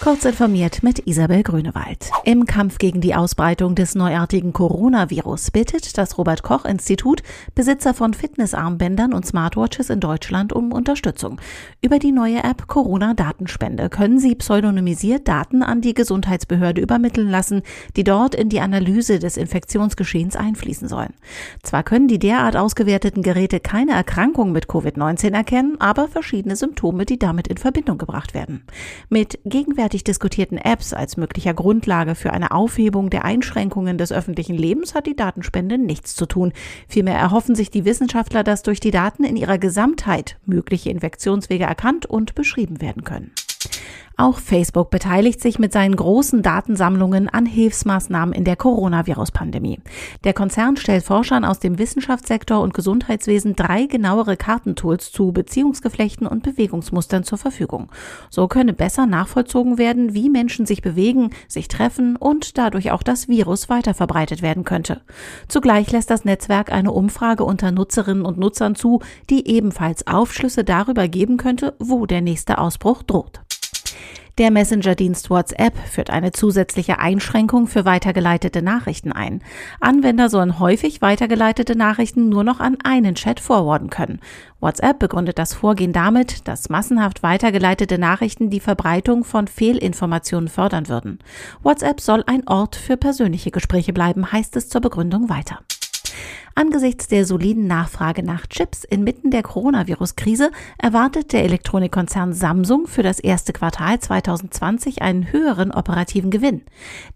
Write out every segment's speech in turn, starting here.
Kurz informiert mit Isabel Grünewald. Im Kampf gegen die Ausbreitung des neuartigen Coronavirus bittet das Robert Koch Institut Besitzer von Fitnessarmbändern und Smartwatches in Deutschland um Unterstützung. Über die neue App Corona Datenspende können Sie pseudonymisiert Daten an die Gesundheitsbehörde übermitteln lassen, die dort in die Analyse des Infektionsgeschehens einfließen sollen. Zwar können die derart ausgewerteten Geräte keine Erkrankung mit Covid-19 erkennen, aber verschiedene Symptome, die damit in Verbindung gebracht werden. Mit gegenwärtig gegenwärtig diskutierten Apps als möglicher Grundlage für eine Aufhebung der Einschränkungen des öffentlichen Lebens hat die Datenspende nichts zu tun. Vielmehr erhoffen sich die Wissenschaftler, dass durch die Daten in ihrer Gesamtheit mögliche Infektionswege erkannt und beschrieben werden können. Auch Facebook beteiligt sich mit seinen großen Datensammlungen an Hilfsmaßnahmen in der Coronavirus-Pandemie. Der Konzern stellt Forschern aus dem Wissenschaftssektor und Gesundheitswesen drei genauere Kartentools zu Beziehungsgeflechten und Bewegungsmustern zur Verfügung. So könne besser nachvollzogen werden, wie Menschen sich bewegen, sich treffen und dadurch auch das Virus weiter verbreitet werden könnte. Zugleich lässt das Netzwerk eine Umfrage unter Nutzerinnen und Nutzern zu, die ebenfalls Aufschlüsse darüber geben könnte, wo der nächste Ausbruch droht. Der Messenger-Dienst WhatsApp führt eine zusätzliche Einschränkung für weitergeleitete Nachrichten ein. Anwender sollen häufig weitergeleitete Nachrichten nur noch an einen Chat forwarden können. WhatsApp begründet das Vorgehen damit, dass massenhaft weitergeleitete Nachrichten die Verbreitung von Fehlinformationen fördern würden. WhatsApp soll ein Ort für persönliche Gespräche bleiben, heißt es zur Begründung weiter. Angesichts der soliden Nachfrage nach Chips inmitten der Coronavirus-Krise erwartet der Elektronikkonzern Samsung für das erste Quartal 2020 einen höheren operativen Gewinn.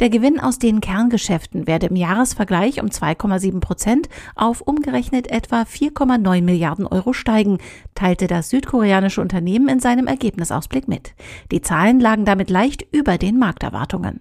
Der Gewinn aus den Kerngeschäften werde im Jahresvergleich um 2,7 Prozent auf umgerechnet etwa 4,9 Milliarden Euro steigen, teilte das südkoreanische Unternehmen in seinem Ergebnisausblick mit. Die Zahlen lagen damit leicht über den Markterwartungen.